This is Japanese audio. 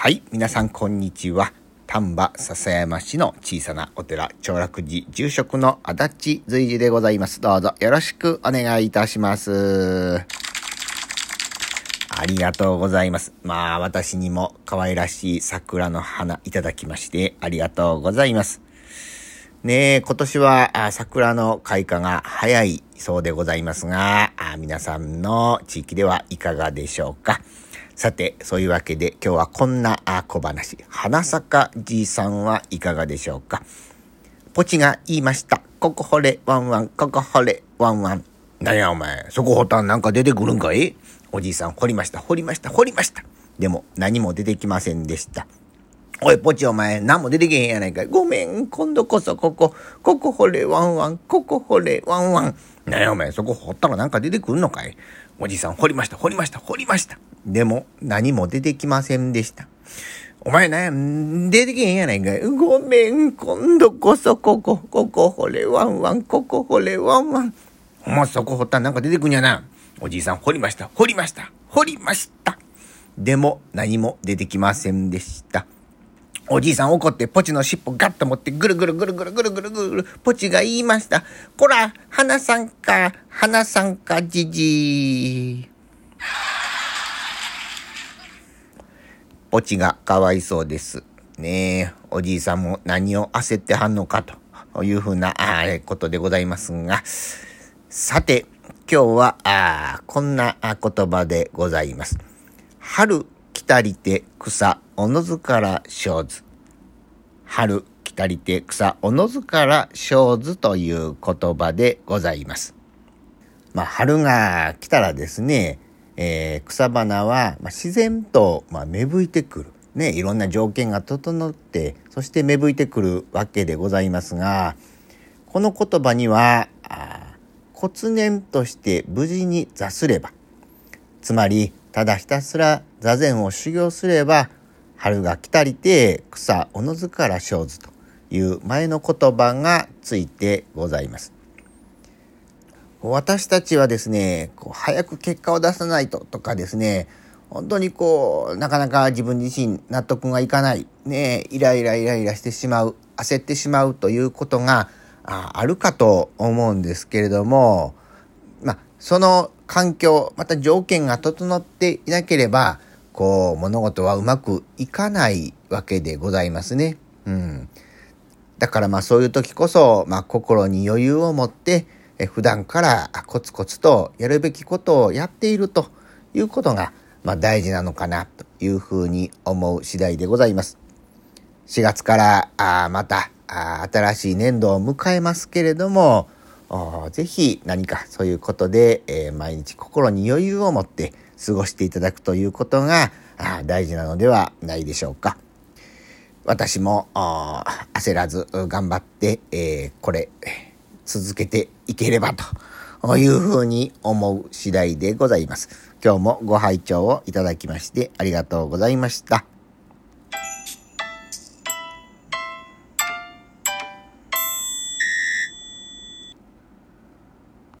はい、皆さんこんにちは。丹波篠山市の小さなお寺、長楽寺住職の足立随寺でございます。どうぞよろしくお願いいたします。ありがとうございます。まあ、私にも可愛らしい桜の花いただきまして、ありがとうございます。ねえ、今年は桜の開花が早いそうでございますが、あ皆さんの地域ではいかがでしょうか？さて、そういうわけで今日はこんな小話。花咲かじいさんはいかがでしょうか？ポチが言いました。ここ掘れ、ワンワン、ここ掘れ、ワンワン。なんやお前、そこ掘ったんなんか出てくるんかい？おじいさん掘りました、掘りました、掘りました。でも何も出てきませんでした。おい、ポチお前、何も出てけへんやないかい。ごめん、今度こそここ、ここ掘れ、ワンワン、ここ掘れ、ワンワン。なんやお前、そこ掘ったらなんか出てくるのかい？おじいさん、掘りました、掘りました、掘りました。でも、何も出てきませんでした。お前な、出てけへんやないかい。ごめん、今度こそここ、ここ掘れ、ワンワン、ここ掘れ、ワンワン。お前そこ掘ったらなんか出てくんやな。おじいさん、掘りました、掘りました、掘りました。でも、何も出てきませんでした。おじいさん怒ってポチの尻尾ガッと持ってぐるぐるぐるぐるぐるぐるぐるポチが言いました。こら、花さんか、花さんか、じじい。ポチがかわいそうです。ねえ、おじいさんも何を焦ってはんのかというふうなあことでございますが、さて、今日はあこんな言葉でございます。春来たりて草おのずから生ず。春来たりて草おのずから生ずという言葉でございます。まあ、春が来たらですね、えー草花はま自然とま芽吹いてくる。ね、いろんな条件が整って、そして芽吹いてくるわけでございますが、この言葉には、あ骨念として無事に座すれば、つまり、ただひたすら座禅を修行すれば、春が来たりて草おのずから生ずという前の言葉がついてございます。私たちはですね、こう早く結果を出さないととかですね、本当にこう、なかなか自分自身納得がいかない、ね、イライライライラしてしまう、焦ってしまうということがあるかと思うんですけれども、まあ、その環境、また条件が整っていなければ、こう、物事はうまくいかないわけでございますね。うん。だからまあそういう時こそ、まあ心に余裕を持って、え普段からコツコツとやるべきことをやっているということが、まあ大事なのかなというふうに思う次第でございます。4月からあまたあ新しい年度を迎えますけれども、ぜひ何かそういうことで、えー、毎日心に余裕を持って過ごしていただくということがあ大事なのではないでしょうか。私も焦らず頑張って、えー、これ続けていければというふうに思う次第でございます。今日もご拝聴をいただきましてありがとうございました。